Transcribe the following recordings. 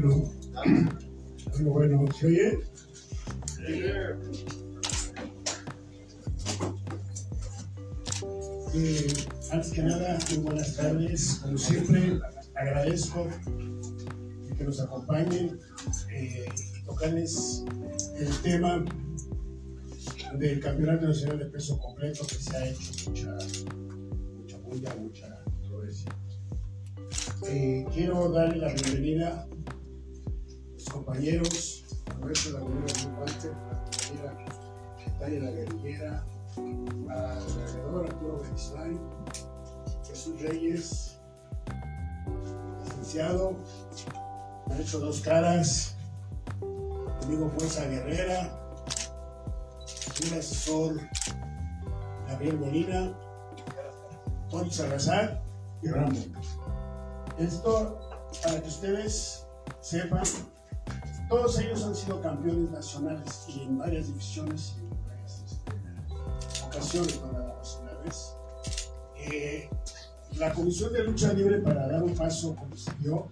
bueno. Bueno, ¿se oye? Eh, antes que nada, muy buenas tardes. Como siempre, agradezco que nos acompañen eh, tocarles el tema del Campeonato Nacional de Peso Completo que se ha hecho mucha, mucha bulla, mucha controversia. Eh, quiero darle la bienvenida los compañeros, a nuestro Laguna de Walter, la compañera Tania La Guerrillera, al alrededor Arturo Beristain, Jesús Reyes, licenciado, hecho dos caras, amigo Fuerza Guerrera, un asesor Gabriel Molina, Tony Salazar y Ramón. Esto para que ustedes sepan, todos ellos han sido campeones nacionales y en varias divisiones y en varias este, ocasiones, una vez. Eh, la Comisión de Lucha Libre para dar un paso dio,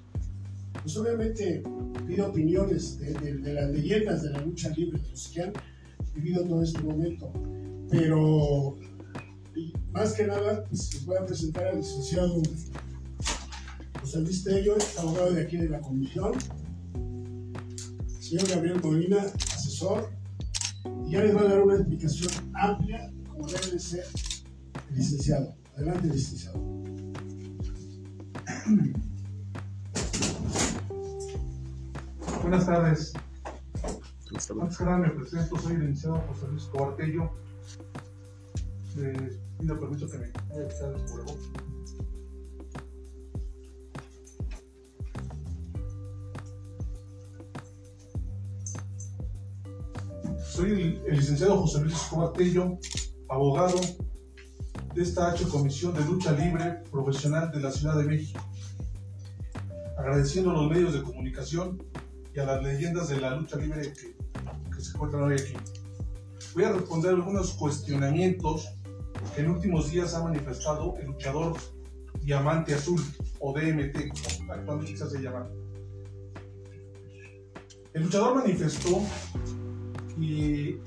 pues obviamente pide opiniones de, las leyendas de la lucha libre, que han vivido todo este momento. Pero más que nada, pues, les voy a presentar al licenciado José Luis Tello, abogado de aquí de la comisión, señor Gabriel Molina, asesor, y ya les va a dar una explicación amplia, como debe de ser el licenciado. Adelante, licenciado. Buenas tardes. Antes que nada me presento, soy el licenciado José Luis Cobartello. Les pido permiso que me haya quitado el cubrebocas. Soy el, el licenciado José Luis Cobartello, abogado de esta H Comisión de Lucha Libre Profesional de la Ciudad de México. Agradeciendo a los medios de comunicación y a las leyendas de la lucha libre que, que se encuentran hoy aquí. Voy a responder algunos cuestionamientos que en últimos días ha manifestado el luchador Diamante Azul o DMT, actualmente se hace llamar. El luchador manifestó que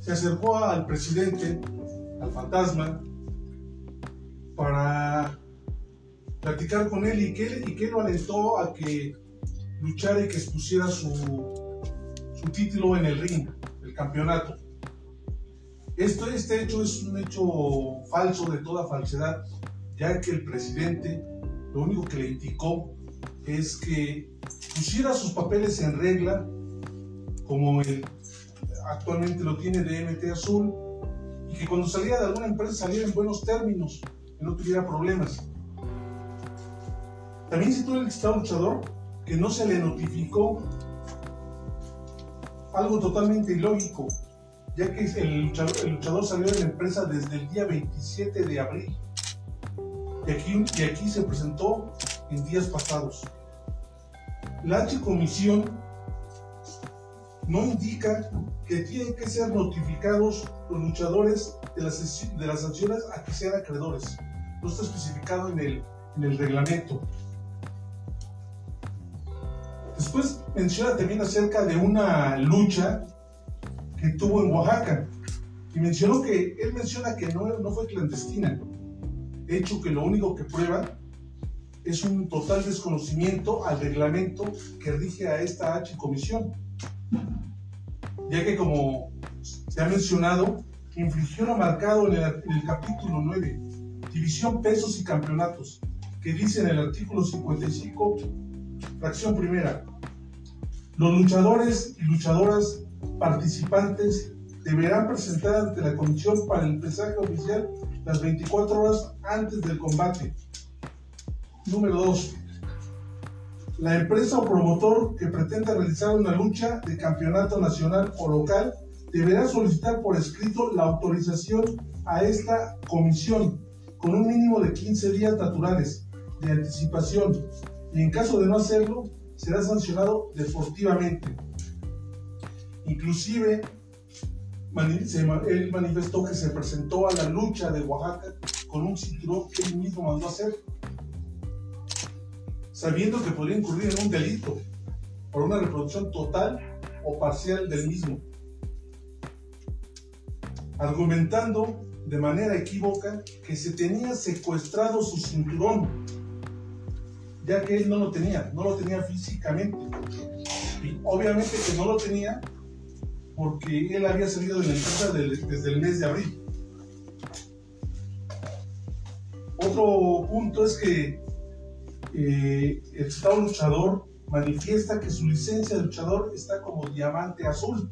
se acercó al presidente, al fantasma, para platicar con él y que, y que lo alentó a que luchara y que expusiera su, su título en el ring, el campeonato. Esto, este hecho es un hecho falso de toda falsedad, ya que el presidente lo único que le indicó es que pusiera sus papeles en regla, como el, actualmente lo tiene DMT Azul, y que cuando saliera de alguna empresa saliera en buenos términos, que no tuviera problemas. También citó el estado luchador que no se le notificó algo totalmente ilógico, ya que el luchador, el luchador salió de la empresa desde el día 27 de abril y aquí, y aquí se presentó en días pasados. La H Comisión no indica que tienen que ser notificados los luchadores de las, de las sanciones a que sean acreedores. No está especificado en el, en el reglamento. Después menciona también acerca de una lucha que tuvo en Oaxaca. Y mencionó que, él menciona que no, no fue clandestina. Hecho que lo único que prueba es un total desconocimiento al reglamento que rige a esta H comisión. Ya que como se ha mencionado, infringió lo marcado en el, en el capítulo 9, división pesos y campeonatos, que dice en el artículo 55 Fracción primera. Los luchadores y luchadoras participantes deberán presentar ante la comisión para el pesaje oficial las 24 horas antes del combate. Número 2. La empresa o promotor que pretenda realizar una lucha de campeonato nacional o local deberá solicitar por escrito la autorización a esta comisión con un mínimo de 15 días naturales de anticipación y en caso de no hacerlo será sancionado deportivamente. Inclusive, él manifestó que se presentó a la lucha de Oaxaca con un cinturón que él mismo mandó hacer. Sabiendo que podría incurrir en un delito por una reproducción total o parcial del mismo, argumentando de manera equívoca que se tenía secuestrado su cinturón, ya que él no lo tenía, no lo tenía físicamente. Y obviamente que no lo tenía porque él había salido de la empresa desde el mes de abril. Otro punto es que eh, el Estado luchador manifiesta que su licencia de luchador está como diamante azul.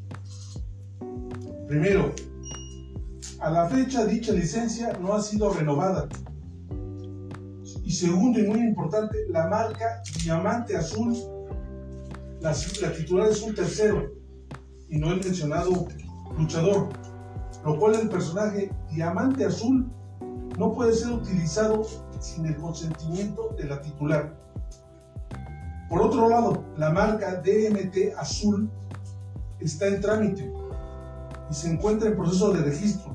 Primero, a la fecha dicha licencia no ha sido renovada. Y segundo y muy importante, la marca Diamante Azul, la, la titular es un tercero y no el mencionado luchador, lo cual el personaje Diamante Azul no puede ser utilizado sin el consentimiento de la titular. Por otro lado, la marca DMT Azul está en trámite y se encuentra en proceso de registro,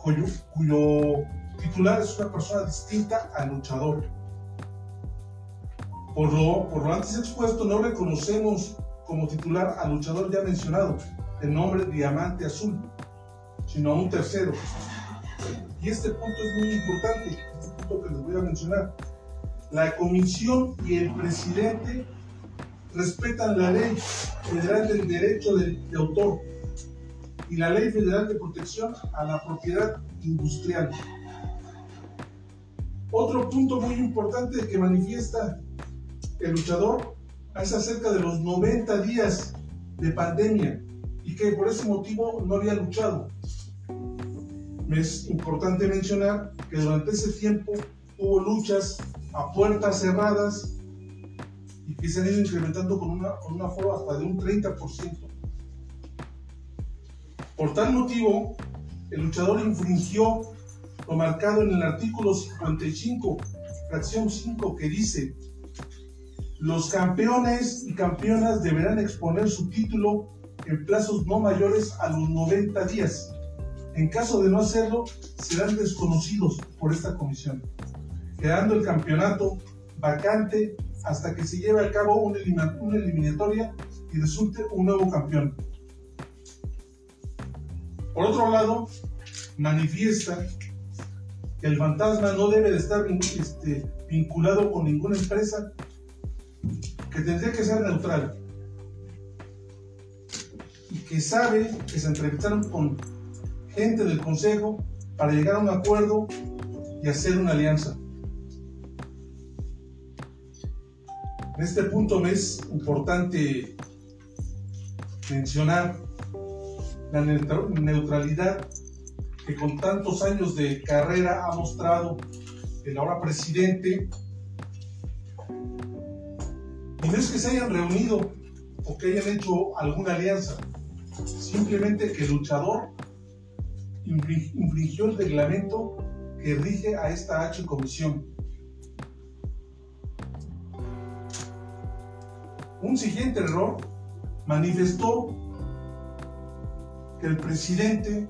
cuyo, cuyo titular es una persona distinta al luchador. Por lo, por lo antes expuesto, no reconocemos como titular al luchador ya mencionado, el nombre Diamante Azul, sino a un tercero. Y este punto es muy importante, que les voy a mencionar. La comisión y el presidente respetan la ley federal del derecho de, de autor y la ley federal de protección a la propiedad industrial. Otro punto muy importante que manifiesta el luchador es acerca de los 90 días de pandemia y que por ese motivo no había luchado. Es importante mencionar que durante ese tiempo hubo luchas a puertas cerradas y que se han ido incrementando con una, con hasta de un 30%. Por tal motivo, el luchador infringió lo marcado en el artículo 55, fracción 5, que dice los campeones y campeonas deberán exponer su título en plazos no mayores a los 90 días. En caso de no hacerlo, serán desconocidos por esta comisión, quedando el campeonato vacante hasta que se lleve a cabo una, eliminatoria y resulte un nuevo campeón. Por otro lado, manifiesta que el fantasma no debe de estar este, vinculado con ninguna empresa que tendría que ser neutral y que sabe que se entrevistaron con gente del Consejo para llegar a un acuerdo y hacer una alianza. En este punto me es importante mencionar la neutralidad que con tantos años de carrera ha mostrado el ahora presidente y no es que se hayan reunido o que hayan hecho alguna alianza, simplemente que el luchador infringió el reglamento que rige a esta H comisión. Un siguiente error manifestó que el presidente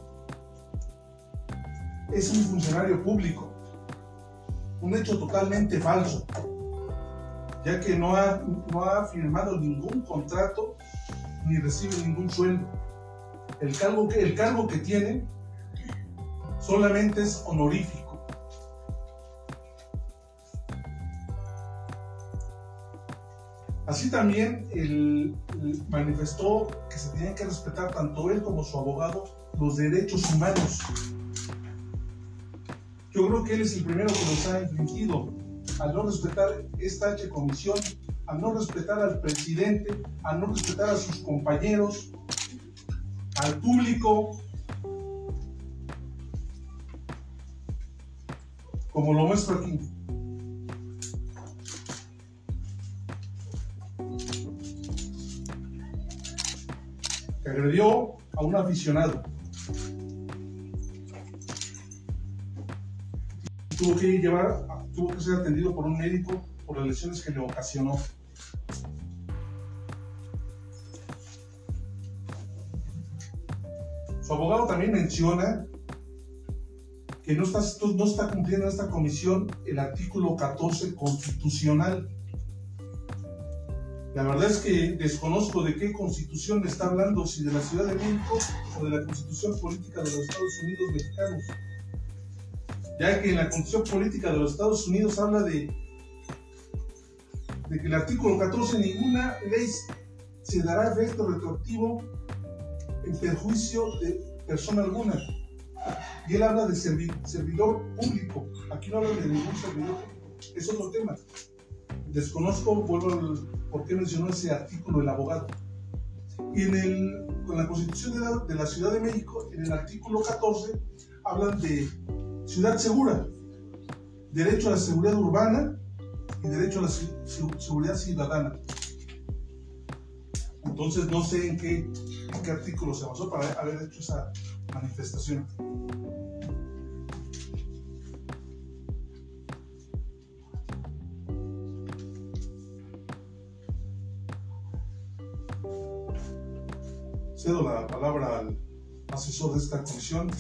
es un funcionario público, un hecho totalmente falso ya que no ha, no ha firmado ningún contrato ni recibe ningún sueldo. El cargo que, el cargo que tiene solamente es honorífico. Así también él, manifestó que se tenía que respetar tanto él como su abogado los derechos humanos. Yo creo que él es el primero que los ha infringido al no respetar esta H comisión, al no respetar al presidente, al no respetar a sus compañeros, al público, como lo muestro aquí. Agredió a un aficionado. Tuvo que llevar tuvo que ser atendido por un médico por las lesiones que le ocasionó. Su abogado también menciona no está, cumpliendo esta comisión el artículo 14 constitucional La verdad es que desconozco de qué constitución está hablando, si de la Ciudad de México o de la constitución política de los Estados Unidos mexicanos. Ya que en la constitución política de los Estados Unidos habla de que el artículo 14 ninguna ley se dará efecto retroactivo en perjuicio de persona alguna. Y él habla de servidor público. Aquí no habla de ningún servidor Es otro tema. Desconozco, vuelvo al, por qué mencionó ese artículo el abogado. Y en, el, con la Constitución de la, de la Ciudad de México, en el artículo 14, hablan de ciudad segura, derecho a la seguridad urbana y derecho a la seguridad ciudadana. Entonces no sé en qué, qué artículo se basó para haber hecho esa manifestación. Cedo la palabra al asesor de esta comisión.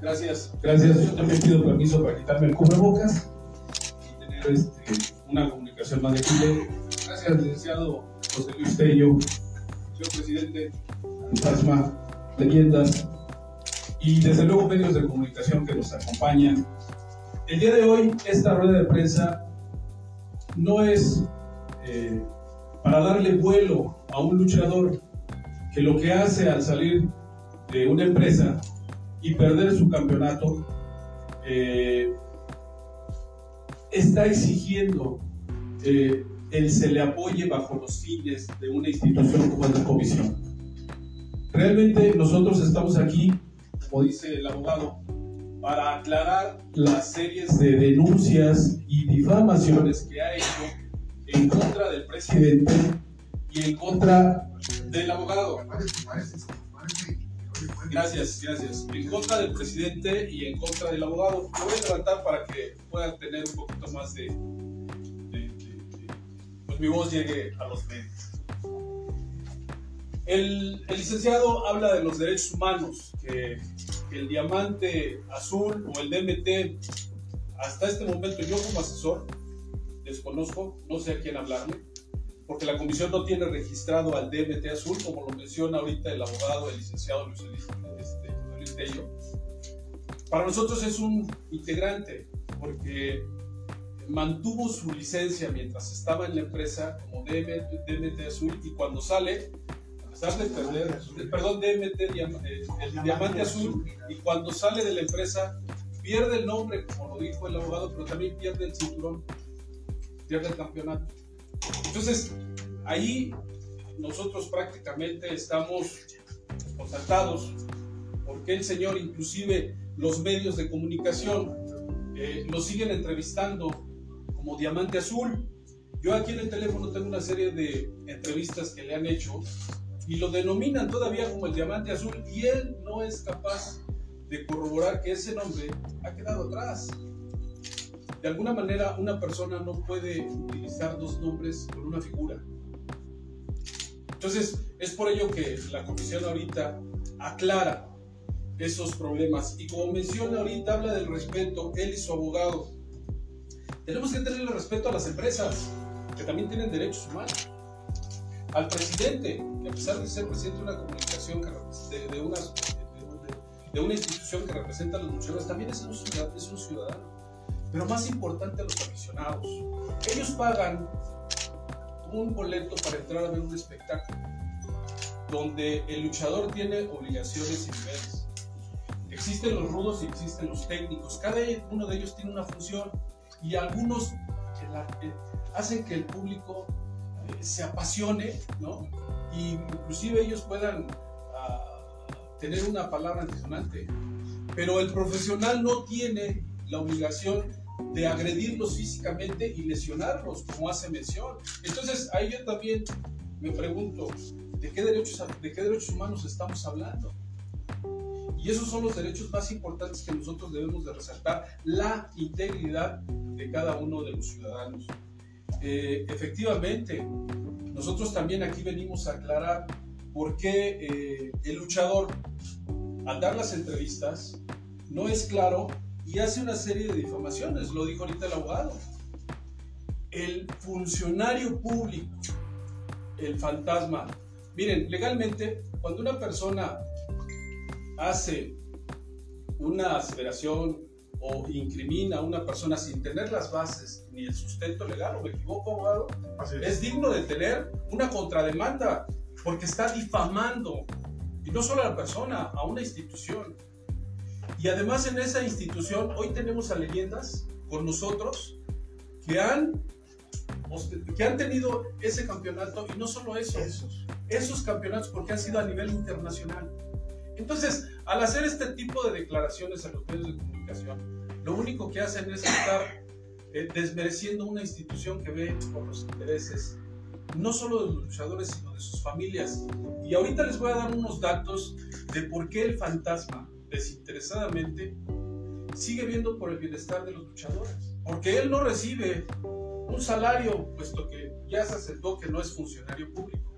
Gracias, gracias. Yo también pido permiso para quitarme el cubrebocas y tener este, una comunicación más de. Gracias, licenciado José Luis Tello, señor presidente, Fantasma, leyendas y desde luego medios de comunicación que nos acompañan. El día de hoy, esta rueda de prensa no es eh, para darle vuelo a un luchador que lo que hace al salir de una empresa y perder su campeonato, eh, está exigiendo eh, el se le apoye bajo los fines de una institución como la comisión. Realmente nosotros estamos aquí, como dice el abogado, para aclarar las series de denuncias y difamaciones que ha hecho en contra del presidente y en contra del abogado. Gracias, gracias. En contra del presidente y en contra del abogado. Lo voy a levantar para que puedan tener un poquito más de, mi voz llegue a los medios. El, el, licenciado habla de los derechos humanos, que, el diamante azul o el DMT, hasta este momento yo como asesor, desconozco, no sé a quién hablarme, porque la comisión no tiene registrado al DMT azul, como lo menciona ahorita el abogado, el licenciado Luis, este, Tello. Para nosotros es un integrante, porque mantuvo su licencia mientras estaba en la empresa como DMT, azul y cuando sale, a pesar de perder, perdón, DMT, eh, el diamante azul, y cuando sale de la empresa, pierde el nombre, como lo dijo el abogado, pero también pierde el cinturón pierde el campeonato. Entonces, ahí nosotros prácticamente estamos contactados porque el señor, inclusive los medios de comunicación, eh, lo siguen entrevistando como diamante azul. Yo aquí en el teléfono tengo una serie de entrevistas que le han hecho y lo denominan todavía como el diamante azul y él no es capaz de corroborar que ese nombre ha quedado atrás de alguna manera una persona no puede utilizar dos nombres con una figura. Entonces, es por ello que la comisión ahorita aclara esos problemas. Y como menciona ahorita, habla del respeto, él y su abogado. Tenemos que tenerle respeto a las empresas, que también tienen derechos humanos. Al presidente, que a pesar de ser presidente de una comunicación, de, una, de, una institución que representa a los luchadores, también es un ciudadano pero más importante a los aficionados. Ellos pagan un boleto para entrar a ver un espectáculo donde el luchador tiene obligaciones y deberes. Existen los rudos y existen los técnicos. Cada uno de ellos tiene una función y algunos hacen que el público eh, se apasione, ¿no? Y inclusive ellos puedan ah, tener una palabra antisonante. Pero el profesional no tiene la obligación de agredirlos físicamente y lesionarlos, como hace mención. Entonces, ahí yo también me pregunto, ¿de qué derechos, de qué derechos humanos estamos hablando? Y esos son los derechos más importantes que nosotros debemos de resaltar, la integridad de cada uno de los ciudadanos. Eh, efectivamente, nosotros también aquí venimos a aclarar por qué eh, el luchador, al dar las entrevistas, no es claro y hace una serie de difamaciones, lo dijo ahorita el abogado. el funcionario público, el fantasma. Miren, legalmente, cuando una persona hace una aseveración o incrimina a una persona sin tener las bases ni el sustento legal, o me equivoco, abogado, es. digno de tener una contrademanda porque está difamando, y no solo a la persona, a una institución. Y además en esa institución hoy tenemos a leyendas con nosotros que han, que han tenido ese campeonato y no solo eso, esos, esos campeonatos porque han sido a nivel internacional. Entonces, al hacer este tipo de declaraciones a los medios de comunicación, lo único que hacen es estar eh, desmereciendo una institución que ve por los intereses no solo de los luchadores, sino de sus familias. Y ahorita les voy a dar unos datos de por qué el fantasma, desinteresadamente, sigue viendo por el bienestar de los luchadores. Porque él no recibe un salario, puesto que ya se aceptó que no es funcionario público.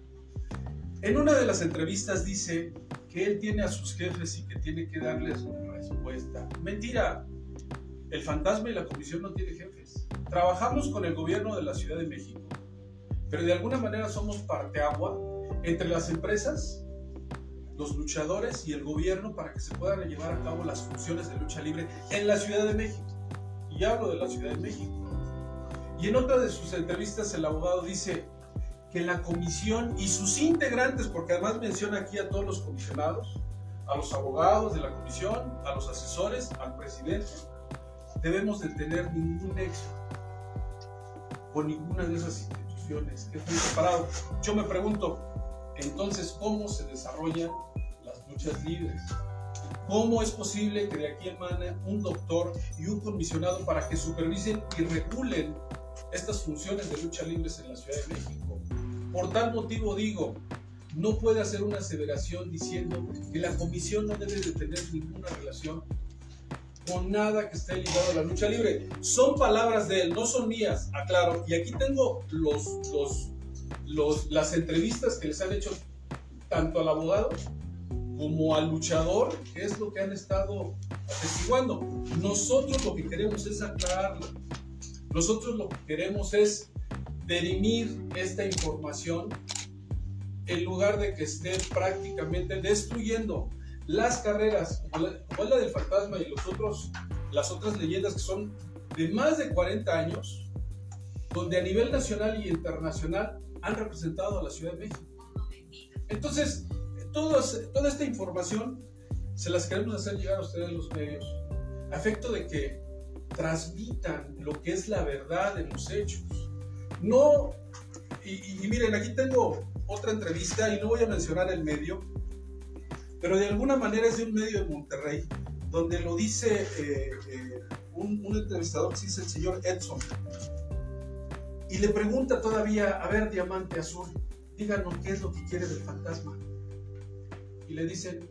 En una de las entrevistas dice que él tiene a sus jefes y que tiene que darles respuesta. Mentira. El fantasma y la comisión no tienen jefes. Trabajamos con el gobierno de la Ciudad de México, pero de alguna manera somos parteagua entre las empresas, los luchadores y el gobierno para que se puedan llevar a cabo las funciones de lucha libre en la Ciudad de México. Y hablo de la Ciudad de México. Y en otra de sus entrevistas el abogado dice, que la comisión y sus integrantes, porque además menciona aquí a todos los comisionados, a los abogados de la comisión, a los asesores, al presidente, debemos de tener ningún nexo con ninguna de esas instituciones que estén separados. Yo me pregunto, entonces, ¿cómo se desarrollan las luchas libres? ¿Cómo es posible que de aquí emane un doctor y un comisionado para que supervisen y regulen estas funciones de lucha libres en la Ciudad de México? Por tal motivo digo, no puede hacer una aseveración diciendo que la comisión no debe de tener ninguna relación con nada que esté ligado a la lucha libre. Son palabras de él, no son mías, aclaro. Y aquí tengo las entrevistas que les han hecho tanto al abogado como al luchador, que es lo que han estado atestiguando. Nosotros lo que queremos es aclararlo. Nosotros lo que queremos es derimir esta información en lugar de que esté prácticamente destruyendo las carreras, como la, del fantasma y los otros, las otras leyendas que son de más de 40 años, donde a nivel nacional y internacional han representado a la Ciudad de México. Entonces, toda esta información se las queremos hacer llegar a ustedes los medios, a efecto de que transmitan lo que es la verdad de los hechos no, y, miren, aquí tengo otra entrevista y no voy a mencionar el medio, pero de alguna manera es de un medio de Monterrey, donde lo dice eh, eh, un, entrevistador, que dice el señor Edson, y le pregunta todavía, a ver, Diamante Azul, díganos qué es lo que quiere del fantasma. Y le dicen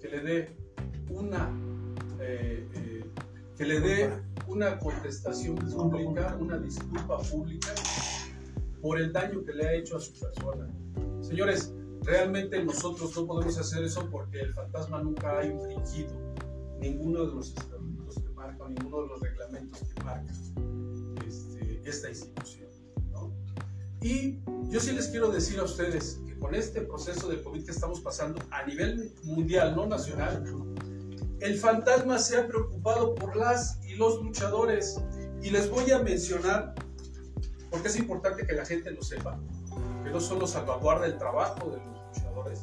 que le dé una, eh, que le dé una contestación pública, una disculpa pública por el daño que le ha hecho a su persona. Señores, realmente nosotros no podemos hacer eso porque el fantasma nunca ha infringido ninguno de los estatutos que marcan, ninguno de los reglamentos que marca este, esta institución. Y yo sí les quiero decir a ustedes que con este proceso de COVID que estamos pasando a nivel mundial, no nacional, el fantasma se ha preocupado por las y los luchadores. Y les voy a mencionar, porque es importante que la gente lo sepa, que no solo salvaguarda el trabajo de los luchadores,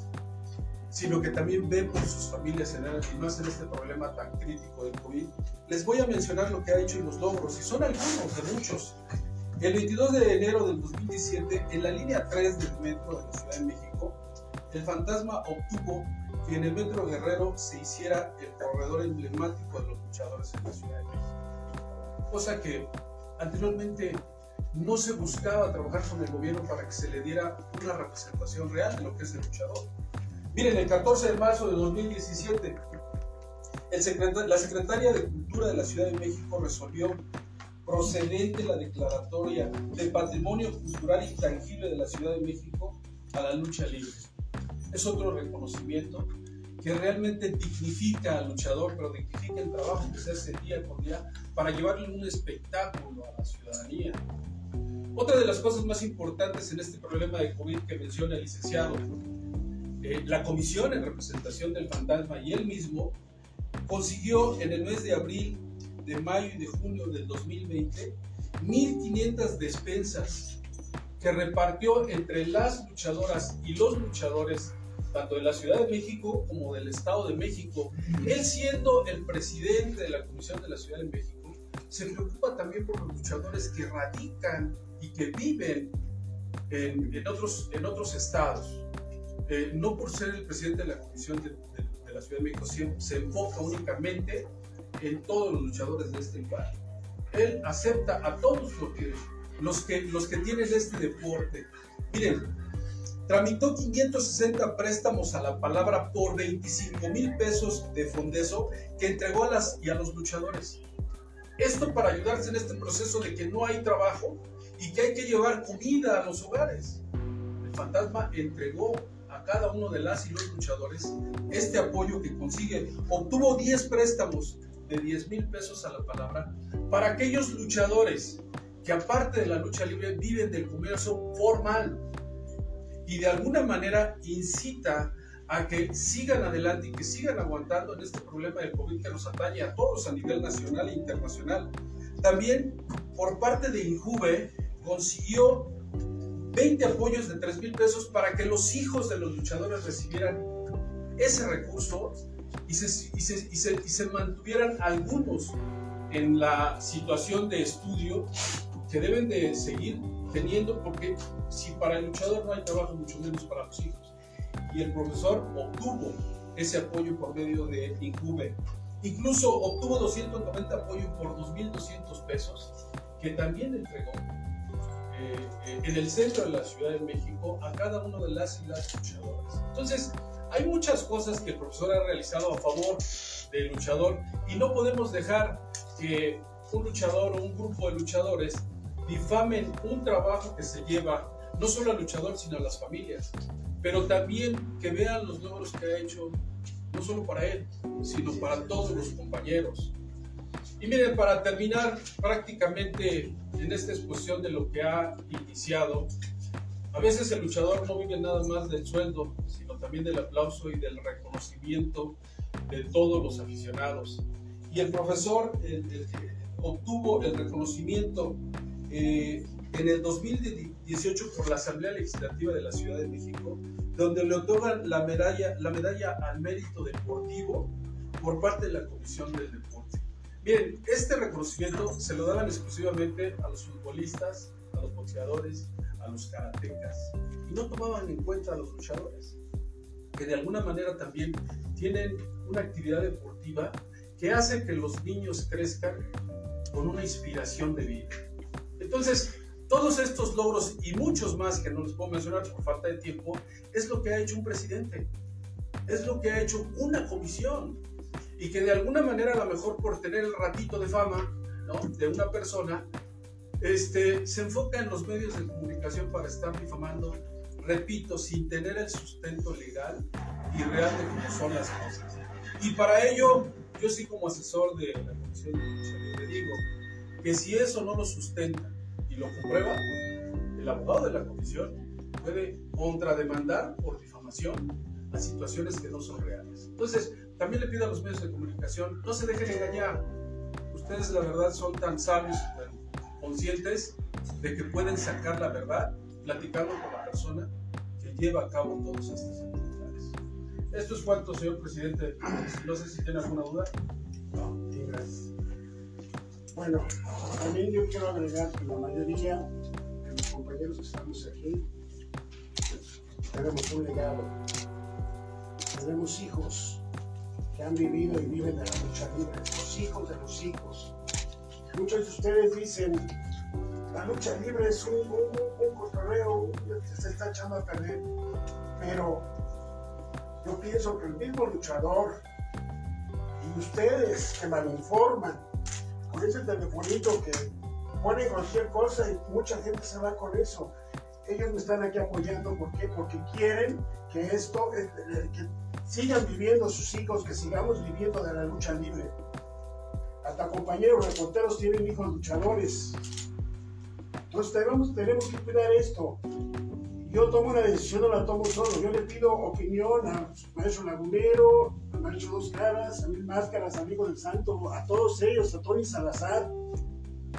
sino que también ve por sus familias en el, y más en este problema tan crítico del COVID. Les voy a mencionar lo que ha hecho y los logros, y son algunos de muchos. El 22 de enero del 2017, en la línea 3 del metro de la Ciudad de México, el fantasma obtuvo que en el Metro Guerrero se hiciera el corredor emblemático de los luchadores en la Ciudad de México. Cosa que anteriormente no se buscaba trabajar con el gobierno para que se le diera una representación real de lo que es el luchador. Miren, el 14 de marzo de 2017, la secretaria de Cultura de la Ciudad de México resolvió procedente la declaratoria de patrimonio cultural intangible de la Ciudad de México a la lucha libre es otro reconocimiento que realmente dignifica al luchador, pero dignifica el trabajo que se hace día por día para llevarle un espectáculo a la ciudadanía. Otra de las cosas más importantes en este problema de COVID que menciona el licenciado, eh, la comisión en representación del fantasma y él mismo consiguió en el mes de abril, de mayo y de junio del 2020 1.500 despensas que repartió entre las luchadoras y los luchadores tanto de la Ciudad de México como del Estado de México. Él siendo el presidente de la Comisión de la Ciudad de México, se preocupa también por los luchadores que radican y que viven en, otros, en otros estados. Eh, no por ser el presidente de la Comisión de, la Ciudad de México, se, se enfoca únicamente en todos los luchadores de este lugar. Él acepta a todos los que, los que, los que tienen este deporte. Miren, tramitó 560 préstamos a la palabra por 25 mil pesos de fondeso que entregó a las y a los luchadores. Esto para ayudarse en este proceso de que no hay trabajo y que hay que llevar comida a los hogares. El fantasma entregó a cada uno de las y los luchadores este apoyo que consigue. Obtuvo 10 préstamos de 10 mil pesos a la palabra para aquellos luchadores que aparte de la lucha libre viven del comercio formal y de alguna manera incita a que sigan adelante y que sigan aguantando en este problema del COVID que nos atañe a todos a nivel nacional e internacional. También por parte de Injuve consiguió 20 apoyos de 3 mil pesos para que los hijos de los luchadores recibieran ese recurso y se, y se, y se, y se mantuvieran algunos en la situación de estudio que deben de seguir teniendo, porque si para el luchador no hay trabajo, mucho menos para los hijos. Y el profesor obtuvo ese apoyo por medio de Incube. Incluso obtuvo 290 apoyos por 2.200 pesos, que también entregó eh, en el centro de la Ciudad de México a cada uno de las y las luchadoras. Entonces, hay muchas cosas que el profesor ha realizado a favor del luchador y no podemos dejar que un luchador o un grupo de luchadores difamen un trabajo que se lleva no solo al luchador, sino a las familias, pero también que vean los logros que ha hecho, no solo para él, sino para todos los compañeros. Y miren, para terminar prácticamente en esta exposición de lo que ha iniciado, a veces el luchador no vive nada más del sueldo, sino también del aplauso y del reconocimiento de todos los aficionados. Y el profesor obtuvo el reconocimiento eh, en el 2018 por la Asamblea Legislativa de la Ciudad de México, donde le otorgan la medalla, la medalla al mérito deportivo por parte de la Comisión del Deporte. Miren, este reconocimiento se lo daban exclusivamente a los futbolistas, a los boxeadores, a los karatecas, y no tomaban en cuenta a los luchadores, que de alguna manera también tienen una actividad deportiva que hace que los niños crezcan con una inspiración de vida. Entonces, todos estos logros y muchos más que no les puedo mencionar por falta de tiempo, es lo que ha hecho un presidente, es lo que ha hecho una comisión y que de alguna manera a lo mejor por tener el ratito de fama de una persona, este, se enfoca en los medios de comunicación para estar difamando, repito, sin tener el sustento legal y real de cómo son las cosas. Y para ello, yo sí como asesor de la Comisión de le digo que si eso no lo sustenta y lo comprueba, el abogado de la comisión puede contrademandar por difamación a situaciones que no son reales. Entonces, también le pido a los medios de comunicación, no se dejen engañar. Ustedes la verdad son tan sabios, tan conscientes de que pueden sacar la verdad platicando con la persona que lleva a cabo todos estos actividades. Esto es cuanto, señor presidente. No sé si tiene alguna duda. No, gracias. Bueno, también yo quiero agregar que la mayoría de los compañeros que estamos aquí tenemos un legado. Tenemos hijos que han vivido y viven de la lucha libre, los hijos de los hijos. Muchos de ustedes dicen, la lucha libre es un, un, se está echando a perder, pero yo pienso que el mismo luchador y ustedes que malinforman, con ese telefonito que ponen cualquier cosa y mucha gente se va con eso. Ellos me están aquí apoyando, ¿por qué? Porque quieren que esto, eh, eh, que sigan viviendo sus hijos, que sigamos viviendo de la lucha libre. Hasta compañeros reporteros tienen hijos luchadores. Entonces tenemos, tenemos que cuidar esto. Yo tomo una decisión, no la tomo solo. Yo le pido opinión a maestro Lagunero, al maestro Dos Caras, a Mil Máscaras, amigo del Santo, a todos ellos, a Tony Salazar,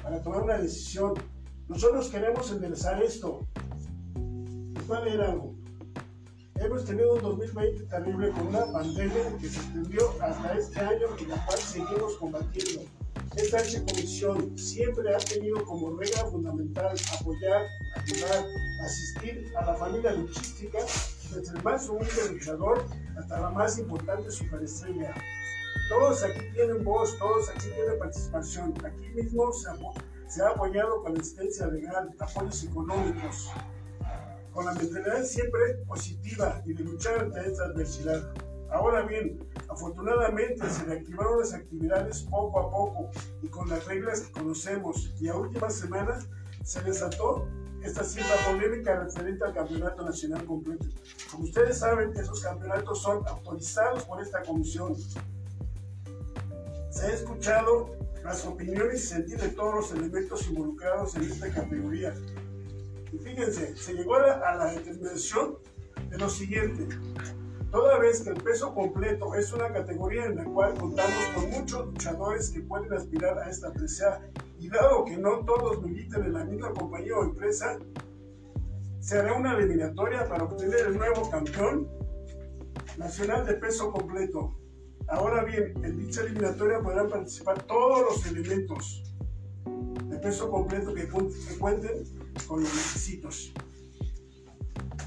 para tomar una decisión. Nosotros queremos enderezar esto. A algo. Hemos tenido un 2020 terrible con una pandemia que se extendió hasta este año y la cual seguimos combatiendo. Esta comisión siempre ha tenido como regla fundamental apoyar, ayudar, asistir a la familia luchística, desde el más humilde luchador hasta la más importante superestrella. Todos aquí tienen voz, todos aquí tienen participación. Aquí mismo se, se ha apoyado con asistencia legal, apoyos económicos, con la mentalidad siempre positiva y de luchar ante esta adversidad. Ahora bien, afortunadamente se reactivaron las actividades poco a poco y con las reglas que conocemos y a últimas semanas se desató esta cierta polémica referente al campeonato nacional completo. Como ustedes saben, esos campeonatos son autorizados por esta comisión. Se ha escuchado las opiniones y sentir de todos los elementos involucrados en esta categoría. Y fíjense, se llegó a la determinación de lo siguiente. Toda vez que el peso completo es una categoría en la cual contamos con muchos luchadores que pueden aspirar a esta presea y dado que no todos militan en la misma compañía o empresa, se hará una eliminatoria para obtener el nuevo campeón nacional de peso completo. Ahora bien, en dicha eliminatoria podrán participar todos los elementos de peso completo que cuenten con los requisitos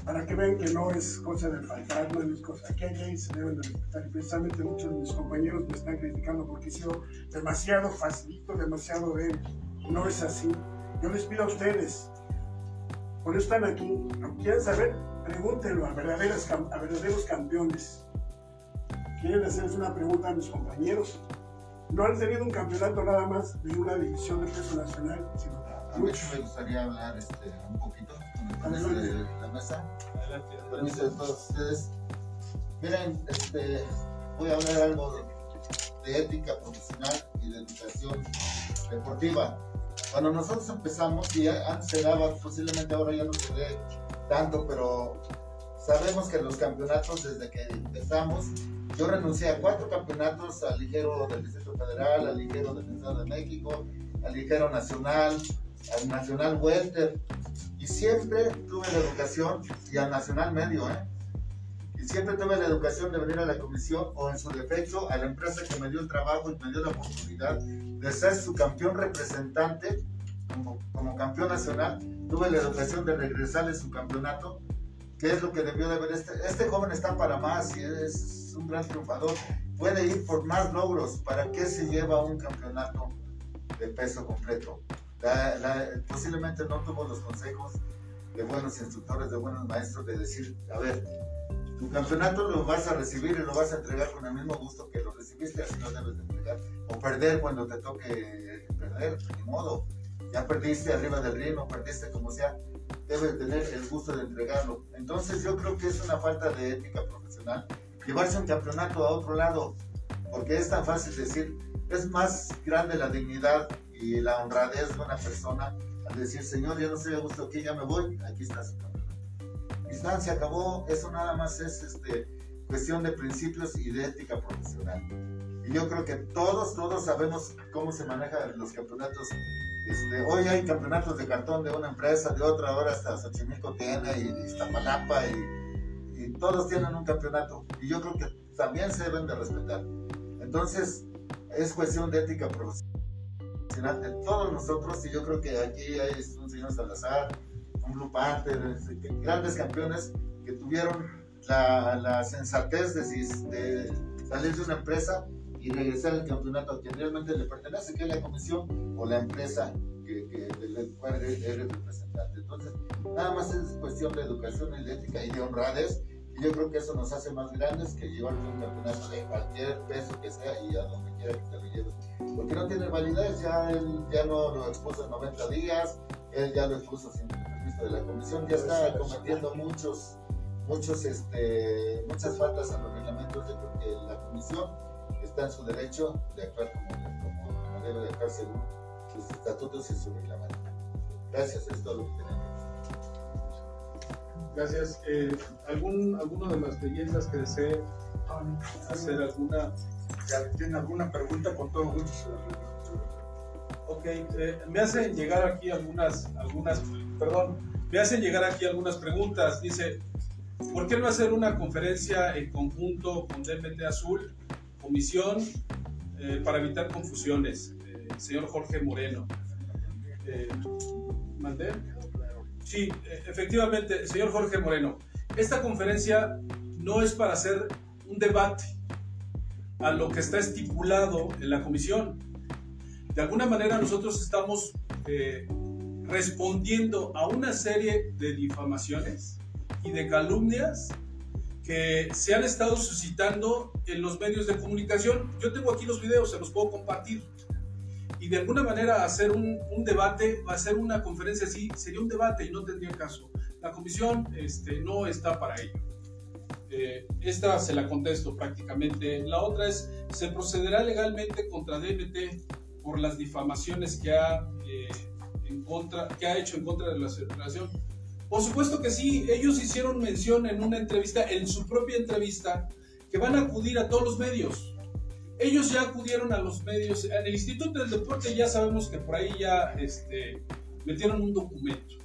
para que vean que no es cosa de faltar, no es cosa. Aquí hay se deben de respetar. Y precisamente muchos de mis compañeros me están criticando porque he sido demasiado facilito, demasiado de No es así. Yo les pido a ustedes, por eso están aquí, quieren saber, pregúntenlo a, verdaderos, a verdaderos campeones. Quieren hacerles una pregunta a mis compañeros. No han tenido un campeonato nada más de una división de peso nacional, sino a mí me gustaría hablar este, un poquito de la mesa. Permiso de todos ustedes. Miren, este, voy a hablar algo de, ética profesional y de educación deportiva. Cuando nosotros empezamos, y antes se daba, posiblemente ahora ya no se ve tanto, pero sabemos que los campeonatos desde que empezamos, yo renuncié a cuatro campeonatos al ligero del Distrito Federal, al ligero del Estado de México, al ligero nacional, al nacional welter, y siempre tuve la educación, y al Nacional Medio, ¿eh? Y siempre tuve la educación de venir a la comisión o en su defecto a la empresa que me dio el trabajo y me dio la oportunidad de ser su campeón representante como, como campeón nacional. Tuve la educación de regresarle su campeonato, que es lo que debió de haber. Este, este joven está para más y es un gran triunfador. Puede ir por más logros. ¿Para qué se lleva un campeonato de peso completo? Posiblemente no tuvo los consejos de buenos instructores, de buenos maestros, de decir, a ver, tu campeonato lo vas a recibir y lo vas a entregar con el mismo gusto que lo recibiste, así lo debes de entregar. O perder cuando te toque perder, ni modo. Ya perdiste arriba del río, perdiste como sea, debes tener el gusto de entregarlo. Entonces yo creo que es una falta de ética profesional llevarse un campeonato a otro lado, porque es tan fácil decir, es más grande la dignidad y la honradez de una persona al decir, Señor, ya no estoy a gusto aquí, ya me voy, aquí está su campeonato. Mi se acabó, eso nada más es este, cuestión de principios y de ética profesional. Y yo creo que todos, todos sabemos cómo se manejan los campeonatos. Este, hoy hay campeonatos de cartón de una empresa, de otra, ahora hasta Xochimilco tiene, y Iztapalapa, y, y todos tienen un campeonato. Y yo creo que también se deben de respetar. Entonces, es cuestión de ética profesional de todos nosotros, y yo creo que aquí hay un señor Salazar, un Blue Panther, este, grandes campeones que tuvieron la, la sensatez de, de, salir de una empresa y regresar al campeonato que realmente le pertenece, que es la comisión o la empresa que, que del cual eres representante. Entonces, nada más es cuestión de educación y de ética y de honradez. Y yo creo que eso nos hace más grandes que llevar un campeonato de cualquier peso que sea y a donde quiera que te lo lleves porque no tiene validez, ya él ya no lo expuso en 90 días, él ya lo expuso sin permiso de la comisión, ya está cometiendo muchos, muchos, este, muchas faltas a los reglamentos, yo creo que la comisión está en su derecho de actuar como, como, debe de actuar según sus estatutos y su reglamento. Gracias, es todo lo que tenemos. Gracias. Eh, ¿algún, ¿Alguno de las leyendas que desee hacer alguna? ¿Tiene alguna pregunta? Con todo gusto. Ok, eh, me hacen llegar aquí algunas, algunas, perdón, me hacen llegar aquí algunas preguntas. Dice, ¿por qué no hacer una conferencia en conjunto con DMT Azul, comisión, eh, para evitar confusiones? señor Jorge Moreno. ¿Mandé? Sí, eh, efectivamente, señor Jorge Moreno, esta conferencia no es para hacer un debate a lo que está estipulado en la comisión. De alguna manera nosotros estamos eh, respondiendo a una serie de difamaciones y de calumnias que se han estado suscitando en los medios de comunicación. Yo tengo aquí los videos, se los puedo compartir y de alguna manera hacer un, un, debate, hacer una conferencia así, sería un debate y no tendría caso. La comisión este, no está para ello. Eh, esta se la contesto prácticamente. La otra es, ¿se procederá legalmente contra DMT por las difamaciones que ha, eh, en contra, que ha hecho en contra de la federación? Por supuesto que sí, ellos hicieron mención en una entrevista, en su propia entrevista, que van a acudir a todos los medios ellos ya acudieron a los medios, en el Instituto del Deporte ya sabemos que por ahí ya este, metieron un documento.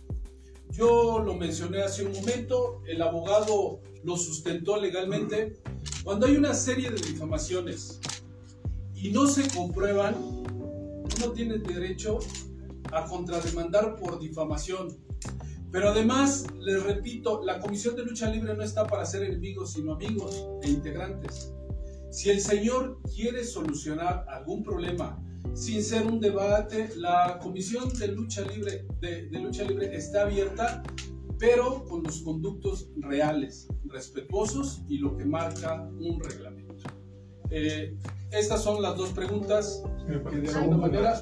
Yo lo mencioné hace un momento, el abogado lo sustentó legalmente. Cuando hay una serie de difamaciones y no se comprueban, uno tiene derecho a contrademandar por difamación. Pero además, les repito, la Comisión de Lucha Libre no está para ser enemigos, sino amigos e integrantes. Si el Señor quiere solucionar algún problema sin ser un debate, la Comisión de Lucha Libre, de, lucha libre está abierta, pero con los conductos reales, respetuosos y lo que marca un reglamento. Eh, estas son las dos preguntas que de alguna manera,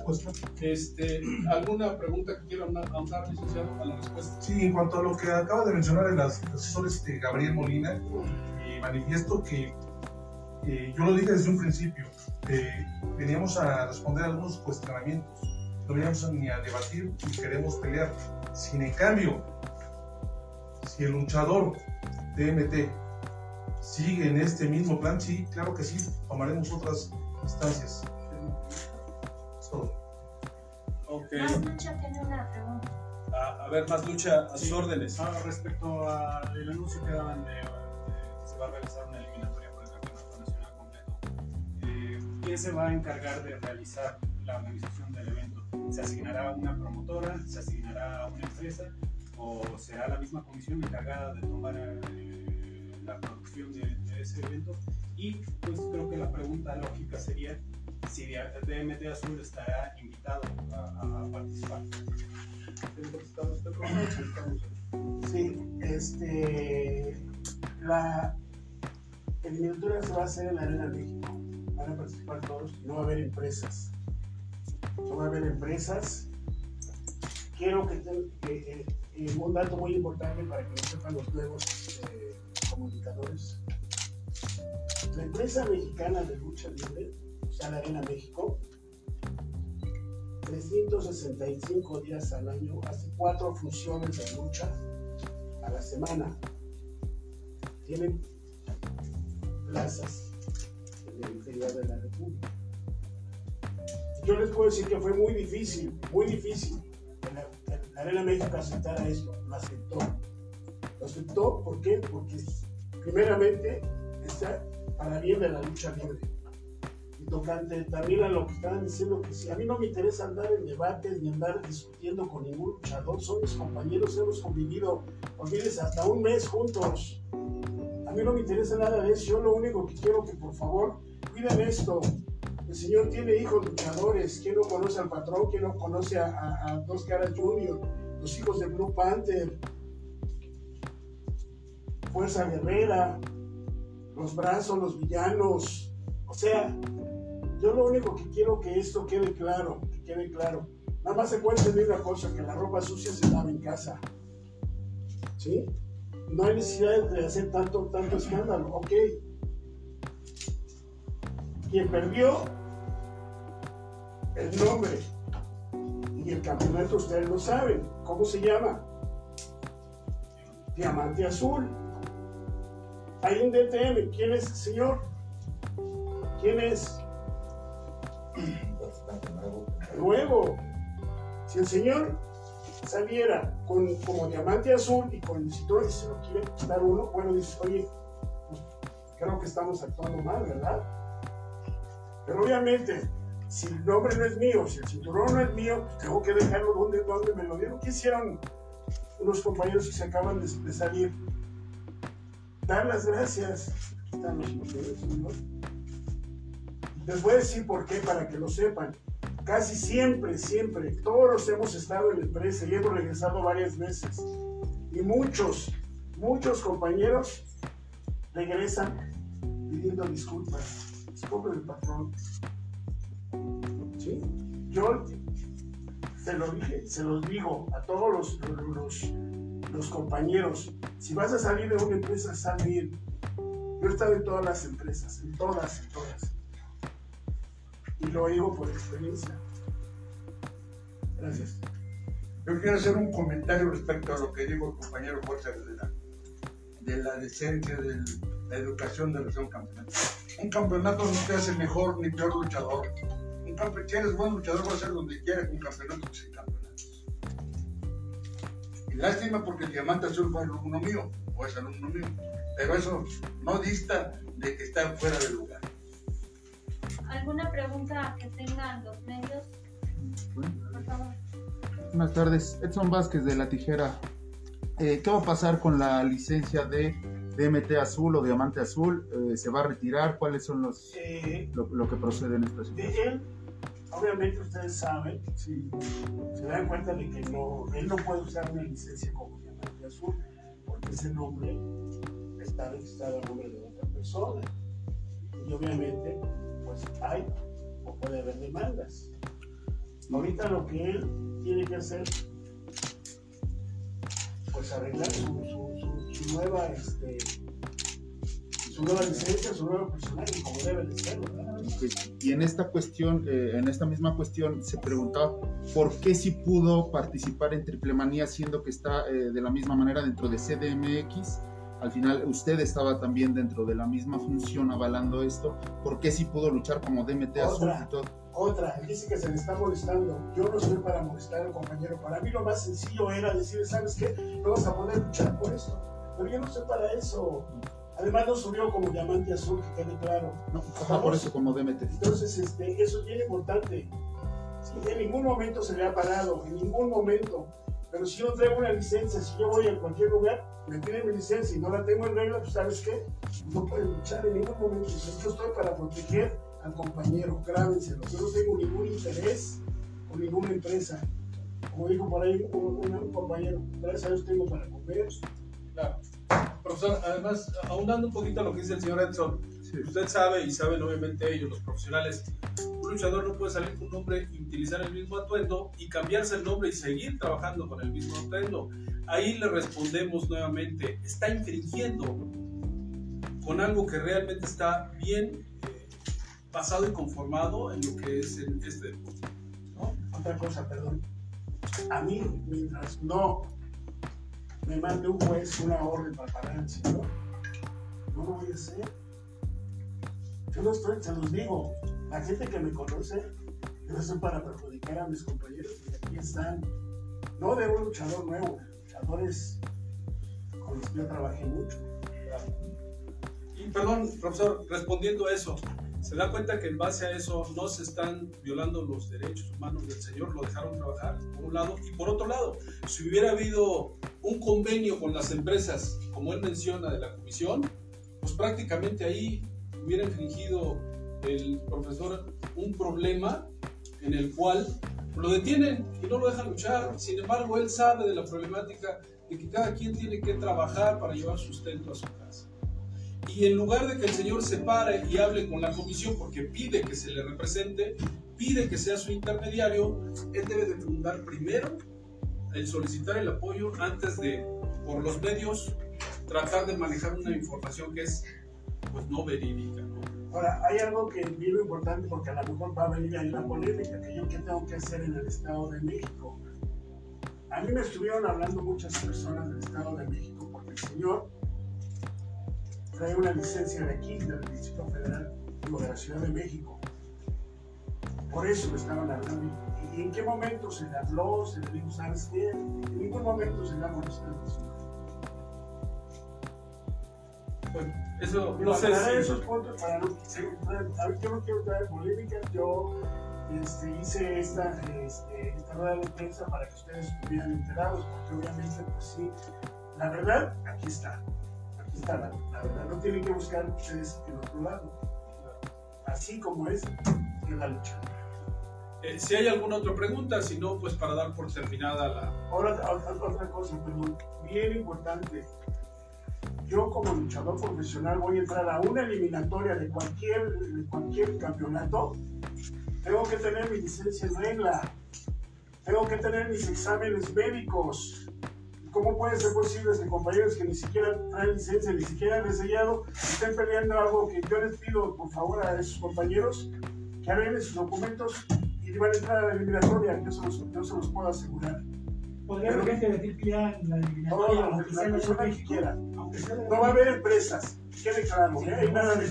este, ¿alguna pregunta que quiera ahondar, licenciado, a la respuesta? Sí, en cuanto a lo que acaba de mencionar el asesor este, Gabriel Molina, y manifiesto que yo lo dije desde un principio, veníamos a responder algunos cuestionamientos, no veníamos ni a debatir ni queremos pelear. Sin en cambio, si el luchador DMT sigue en este mismo plan, sí, claro que sí, tomaremos otras instancias. Es todo. Okay. Más lucha tiene una pregunta. a ver, más lucha a sus órdenes. Ah, respecto al anuncio que daban de, de, que se va a realizar una ¿quién se va a encargar de realizar la organización del evento? ¿Se asignará a una promotora? ¿Se asignará a una empresa? ¿O será la misma comisión encargada de tomar eh, la producción de, ese evento? Y pues creo que la pregunta lógica sería si DMT Azul estará invitado a, participar. Sí, este, la eliminatoria se va a hacer en la Arena México van a participar todos, no va a haber empresas. No va a haber empresas. Quiero que, eh, eh, un dato muy importante para que lo sepan los nuevos eh, comunicadores. La empresa mexicana de lucha libre, o sea, la Arena México, 365 días al año, hace cuatro funciones de lucha a la semana. Tienen plazas de la República. Yo les puedo decir que fue muy difícil, muy difícil la, Arena México aceptara esto, lo aceptó. Lo aceptó, ¿por qué? Porque primeramente está para bien de la lucha libre. Y tocante también a lo que estaban diciendo, que si a mí no me interesa andar en debates ni andar discutiendo con ningún luchador, son mis compañeros, hemos convivido, olvides, hasta un mes juntos. Mí no me interesa nada de eso, yo lo único que quiero que por favor cuiden esto. El Señor tiene hijos luchadores. ¿Quién no conoce al patrón? ¿Quién no conoce a, Dos Caras Junior? Los hijos de Blue Panther. Fuerza Guerrera. Los brazos, los villanos. O sea, yo lo único que quiero que esto quede claro, que quede claro. Nada más se puede entender una cosa, que la ropa sucia se lava en casa. ¿Sí? No hay necesidad de hacer tanto, tanto escándalo. Ok, quien perdió el nombre y el campeonato ustedes lo saben. ¿Cómo se llama? Diamante Azul. Hay un DTM. ¿Quién es el señor? ¿Quién es? Nuevo. Si el señor saliera con, como diamante azul y con el cinturón y se lo quiere quitar uno, bueno, dice, oye, pues, creo que estamos actuando mal, ¿verdad? Pero obviamente, si el nombre no es mío, si el cinturón no es mío, pues tengo que dejarlo donde, donde me lo dieron. ¿Qué hicieron unos compañeros que se acaban de, salir? Dar las gracias. Les voy a decir por qué, para que lo sepan. Casi siempre, siempre, todos hemos estado en la empresa y hemos regresado varias veces. Y muchos, muchos compañeros regresan pidiendo disculpas. Disculpen el patrón. ¿Sí? Yo se lo dije, se los digo a todos los, los, compañeros. Si vas a salir de una empresa, sal bien. Yo he estado en todas las empresas, en todas, en todas y lo digo por experiencia. Gracias. Yo quiero hacer un comentario respecto a lo que dijo el compañero Jorge Herrera, de la decencia, de la educación de los un campeonato. Un campeonato no te hace mejor ni peor luchador. Un campeonato, si eres buen luchador, va a ser donde quiera un campeonato sin campeonatos. Y lástima porque el diamante azul fue alumno mío, o es alumno mío, pero eso no dista de que está fuera del lugar. ¿Alguna pregunta que tengan los medios? Por favor. Buenas tardes, Edson Vázquez de La Tijera. Eh, ¿Qué va a pasar con la licencia de DMT Azul o Diamante Azul? Eh, ¿Se va a retirar? ¿Cuáles son los Eh, lo, lo que procede en esta situación? de él, obviamente ustedes saben, si se dan cuenta de que no, él no puede usar una licencia como diamante azul, porque ese nombre está registrado a nombre de otra persona. Y obviamente, pues hay o puede haber demandas. Ahorita lo que él tiene que hacer, pues arreglar su, su, nueva, este, su nueva licencia, su nuevo personaje, como debe de ser, Y en esta cuestión, eh, en esta misma cuestión, se preguntaba por qué si pudo participar en Triple Manía siendo que está eh, de la misma manera dentro de CDMX. Al final usted estaba también dentro de la misma función avalando esto. ¿Por qué si pudo luchar como DMT Azul Otra. y todo? Otra, dice que se le está molestando. Yo no soy para molestar al compañero. Para mí lo más sencillo era decir, ¿sabes qué? No vas a poder luchar por esto. Pero yo no soy para eso. Además no subió como diamante azul, que quede claro. No, ajá, por eso como DMT. Entonces, este, eso es bien importante. Sí, en ningún momento se le ha parado, en ningún momento. Pero si yo traigo una licencia, si yo voy a cualquier lugar, me piden mi licencia y no la tengo en regla, pues ¿sabes qué? No pueden luchar en ningún momento. Yo estoy para proteger al compañero, grábenselo. Yo no tengo ningún interés con ninguna empresa. Como dijo por ahí un, un- un compañero, gracias a Dios tengo para comer. Claro. Profesor, además, aunando un poquito a lo que dice el señor Edson, usted sabe y saben obviamente ellos, los profesionales, luchador no puede salir con un nombre y utilizar el mismo atuendo y cambiarse el nombre y seguir trabajando con el mismo atuendo. Ahí le respondemos nuevamente, está infringiendo con algo que realmente está bien eh, basado y conformado en lo que es este deporte. Otra cosa, perdón. A mí, mientras no me mande un juez una orden para pagar el señor, no lo voy a hacer. Yo estoy, se los digo, la gente que me conoce, yo estoy para perjudicar a mis compañeros y aquí están. No de un luchador nuevo, luchadores con los que yo trabajé mucho. Y perdón, profesor, respondiendo a eso, ¿se da cuenta que en base a eso no se están violando los derechos humanos del señor? Lo dejaron trabajar, por un lado. Y por otro lado, si hubiera habido un convenio con las empresas, como él menciona, de la comisión, pues prácticamente ahí hubiera infringido el profesor un problema en el cual lo detienen y no lo dejan luchar. Sin embargo, él sabe de la problemática de que cada quien tiene que trabajar para llevar sustento a su casa. Y en lugar de que el señor se pare y hable con la comisión porque pide que se le represente, pide que sea su intermediario, él debe de fundar primero el solicitar el apoyo antes de, por los medios, tratar de manejar una información que es pues no verídica. Ahora, hay algo que es bien importante porque a lo mejor va a venir ahí la polémica, que yo qué tengo que hacer en el Estado de México. A mí me estuvieron hablando muchas personas del Estado de México porque el señor trae una licencia de aquí, del Distrito Federal, digo, de la Ciudad de México. Por eso me estaban hablando. ¿Y en qué momento se le habló? ¿Se le dijo, sabes qué? En ningún momento se le ha molestado. Eso No sé si- esos puntos para no. A ver, yo no quiero traer polémica. Yo este, hice esta, este, esta rueda de prensa para que ustedes estuvieran enterados, porque obviamente, pues sí, la verdad, aquí está. Aquí está la, la verdad. No tienen que buscar ustedes en otro lado. Así como es, es la lucha. Eh, si hay alguna otra pregunta, si no, pues para dar por terminada la... Ahora, otra, otra cosa, perdón, bien importante. Yo como luchador profesional voy a entrar a una eliminatoria de cualquier, de cualquier campeonato. Tengo que tener mi licencia en regla. Tengo que tener mis exámenes médicos. ¿Cómo puede ser posible que compañeros que ni siquiera traen licencia, ni siquiera han sellado, estén peleando algo que yo les pido, por favor, a esos compañeros que arreglen sus documentos y van a entrar a la eliminatoria? Yo se los, yo se los puedo asegurar. Podría gente decir que ya en la eliminatoria, aunque la la persona que quiera. No va a haber empresas, quede claro, sí, ¿eh? Hay nada de.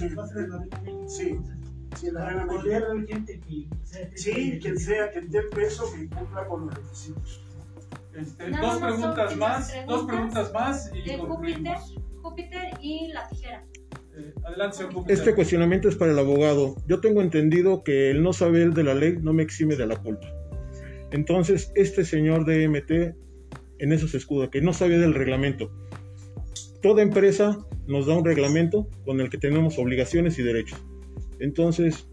Sí, sí, la gente que sea Sí, quien sea, que esté peso, que cumpla con los requisitos. Este, dos más preguntas más, dos preguntas más y de Júpiter, y la tijera. Eh, adelante, señor Júpiter. Este cuestionamiento es para el abogado. Yo tengo entendido que el no saber de la ley no me exime de la culpa. Entonces, este señor de MT en eso se escuda, que no sabía del reglamento. Toda empresa nos da un reglamento con el que tenemos obligaciones y derechos. Entonces,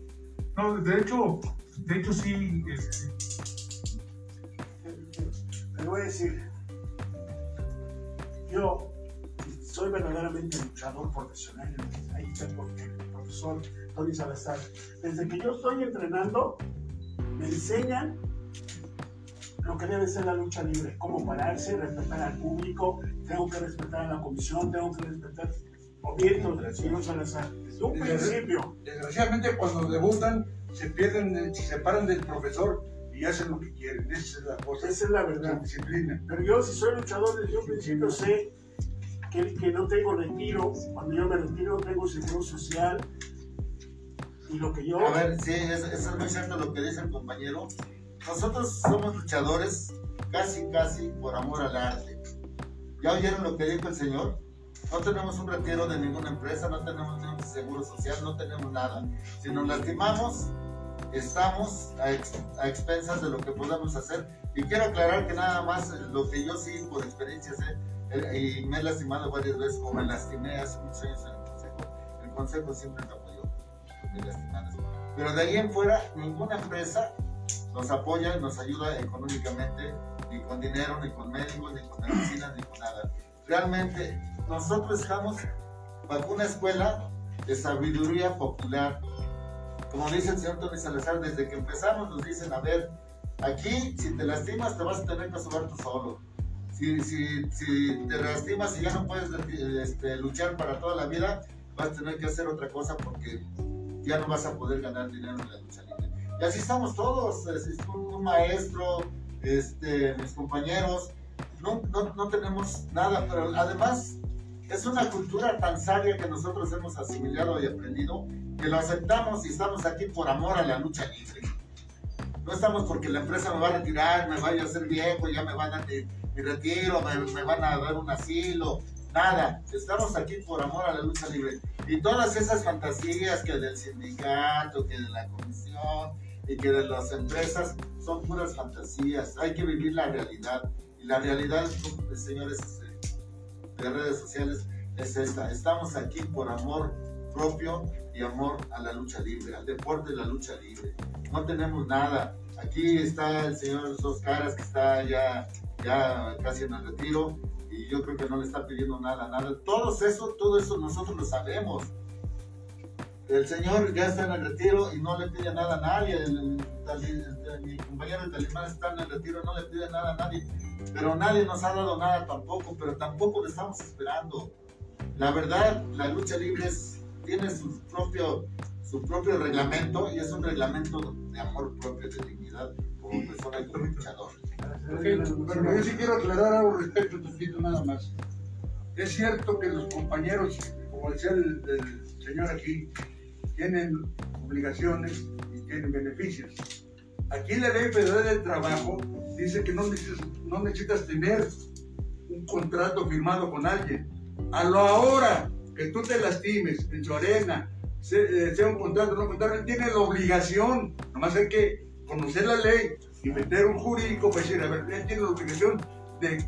No, de hecho, de hecho sí, este, Les voy a decir, yo soy verdaderamente luchador profesional, ahí está el profesor Tony Salazar, desde que yo estoy entrenando, me enseñan lo que debe ser la lucha libre, cómo pararse, respetar al público, tengo que respetar a la comisión, tengo que respetar, objetos del señor Salazar, desde un principio. Desgraciadamente cuando debutan se pierden, de- se separan del profesor y hacen lo que quieren. Esa es la cosa. Esa es la La verdad. disciplina. Pero yo, si soy luchador, desde un principio sé que, que no tengo retiro. Cuando yo me retiro, tengo seguro social. Y lo que yo. A ver, sí, es- eso es muy cierto lo que dice el compañero. Nosotros somos luchadores casi, casi por amor al arte. ¿Ya oyeron lo que dijo el señor? No tenemos un retiro de ninguna empresa, no tenemos ningún seguro social, no tenemos nada. Si nos lastimamos, estamos a, ex- a expensas de lo que podamos hacer. Y quiero aclarar que nada más eh, lo que yo sí por experiencia sé, eh, y me he lastimado varias veces, o me lastimé hace muchos años en el consejo. El consejo siempre me apoyó. Pero de ahí en fuera, ninguna empresa nos apoya nos ayuda económicamente, ni con dinero, ni con médicos, ni con medicinas, ni con nada. Realmente, nosotros estamos bajo una escuela de sabiduría popular. Como dice el señor Tony Salazar, desde que empezamos nos dicen, a ver, aquí si te lastimas te vas a tener que sobar tú solo. Si, si, si te lastimas y ya no puedes este, luchar para toda la vida, vas a tener que hacer otra cosa porque ya no vas a poder ganar dinero en la lucha libre. Y así estamos todos, un, maestro, este, mis compañeros, no, no, no tenemos nada, pero además es una cultura tan sabia que nosotros hemos asimilado y aprendido que lo aceptamos y estamos aquí por amor a la lucha libre. No estamos porque la empresa me va a retirar, me vaya a hacer viejo, ya me van a mi, mi retiro, me, me van a dar un asilo, nada. Estamos aquí por amor a la lucha libre. Y todas esas fantasías que del sindicato, que de la comisión y que de las empresas son puras fantasías. Hay que vivir la realidad. Y la realidad, señores eh, de redes sociales, es esta. Estamos aquí por amor propio y amor a la lucha libre, al deporte de la lucha libre. No tenemos nada. Aquí está el señor Dos Caras que está ya, ya casi en el retiro y yo creo que no le está pidiendo nada, nada. Todo eso, todo eso nosotros lo sabemos. El señor ya está en el retiro y no le pide nada a nadie. El- mi compañero de Talimán está en el retiro, no le pide nada a nadie. Pero nadie nos ha dado nada tampoco, pero tampoco le estamos esperando. La verdad, la lucha libre tiene su propio, su propio reglamento y es un reglamento de amor propio, de dignidad como persona y como luchador. Bueno, yo sí quiero aclarar algo respecto a tu nada más. Es cierto que los compañeros, como decía el señor aquí, tienen obligaciones y tienen beneficios. Aquí la ley federal del trabajo dice que no necesitas, tener un contrato firmado con alguien. A lo ahora que tú te lastimes en su arena, se- sea un contrato o no contrato, él tiene la obligación, nomás hay que conocer la ley y meter un jurídico para decir, a ver, él tiene la obligación de,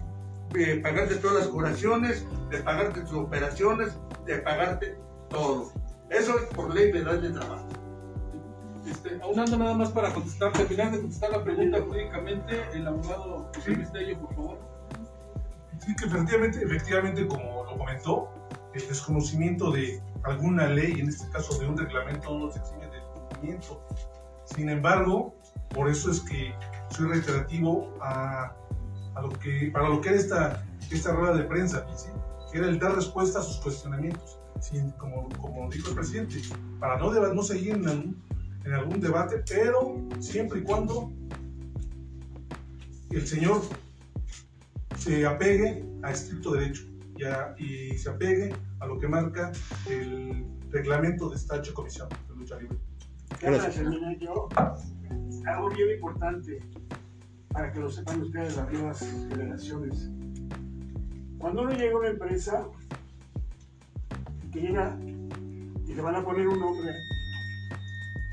eh, pagarte todas las curaciones, de pagarte tus operaciones, de pagarte todo. Eso es por ley federal de trabajo. Este, aunando nada más para contestar, terminar de contestar la pregunta jurídicamente, el abogado José Luis Tello, por favor. Sí, que efectivamente, efectivamente, como lo comentó, el desconocimiento de alguna ley, en este caso de un reglamento, no se exime del cumplimiento. Sin embargo, por eso es que soy reiterativo a, a lo que, para lo que era esta, esta rueda de prensa, ¿sí? que era el dar respuesta a sus cuestionamientos, sin, como, como dijo el presidente, para no, deba- no seguir en algún, en algún debate, pero siempre y cuando el señor se apegue a estricto derecho y, a- y se apegue a lo que marca el reglamento de esta comisión de lucha libre. Para terminar yo, algo bien importante para que lo sepan ustedes, las nuevas generaciones. Cuando uno llega a una empresa, que llega y le van a poner un nombre,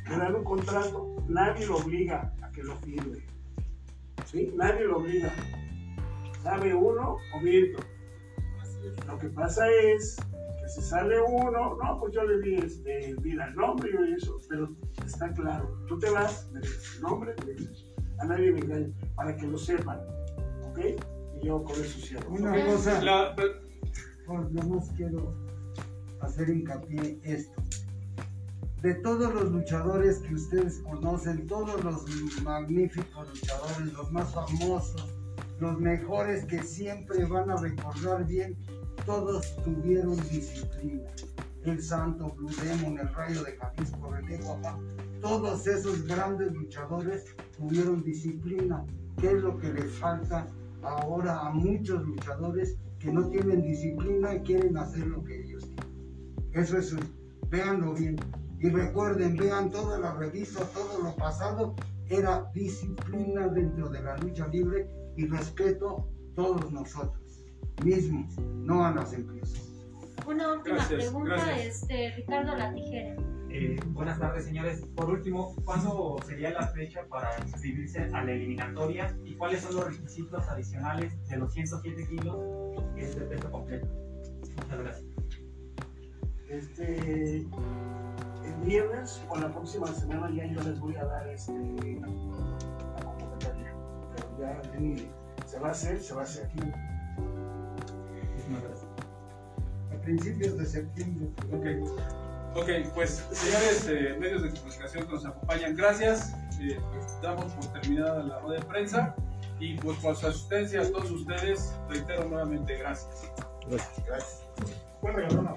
le dan un contrato, nadie lo obliga a que lo firme. ¿Sí? Nadie lo obliga. ¿Sabe uno o miento? Lo que pasa es que si sale uno, no, pues yo le di este, mira el nombre y eso, pero está claro, tú te vas, me dices el nombre, me dices, a nadie me engaña, para que lo sepan, ¿ok? Y yo con eso cierro. Una cosa, La- por lo más quiero hacer hincapié esto. De todos los luchadores que ustedes conocen, todos los magníficos luchadores, los más famosos, los mejores que siempre van a recordar bien, todos tuvieron disciplina. El Santo, Blue Demon, el Rayo de Jalisco, René todos esos grandes luchadores tuvieron disciplina. ¿Qué es lo que les falta ahora a muchos luchadores que no tienen disciplina y quieren hacer lo que? Eso es, véanlo bien. Y recuerden, vean todas las revistas, todo lo pasado, era disciplina dentro de la lucha libre y respeto todos nosotros mismos, no a las empresas. Una última Gracias, pregunta, gracias. este Ricardo La Tijera. Eh, buenas tardes, señores. Por último, ¿cuándo sería la fecha para inscribirse a la eliminatoria y cuáles son los requisitos adicionales de los 107 kilos que es de peso completo? Muchas gracias. Este, el viernes o la próxima semana ya yo les voy a dar este, la convocatoria. Pero ya se va a hacer, se va a hacer aquí. A principios de septiembre. Ok, Ok, pues señores eh, medios de comunicación que nos acompañan, gracias. Eh, damos por terminada la rueda de prensa y pues por su asistencia a todos ustedes, reitero nuevamente gracias. Gracias. Gracias. Regalona.